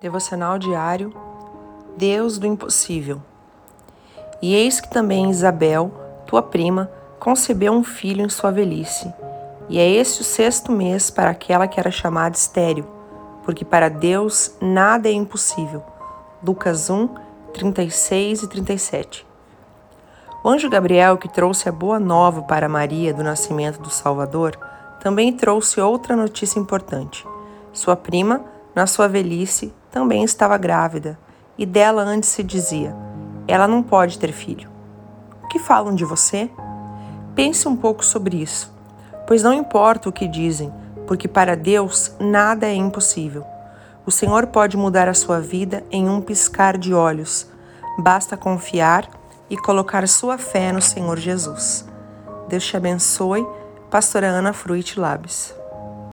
Devocional diário Deus do impossível. E eis que também Isabel, tua prima, concebeu um filho em sua velhice. E é este o sexto mês para aquela que era chamada estéril, porque para Deus nada é impossível. Lucas 1, 36 e 37. O anjo Gabriel, que trouxe a boa nova para Maria do nascimento do Salvador, também trouxe outra notícia importante. Sua prima, na sua velhice, também estava grávida, e dela antes se dizia: ela não pode ter filho. O que falam de você? Pense um pouco sobre isso, pois não importa o que dizem, porque para Deus nada é impossível. O Senhor pode mudar a sua vida em um piscar de olhos. Basta confiar e colocar sua fé no Senhor Jesus. Deus te abençoe. Pastora Ana Fruit Labs.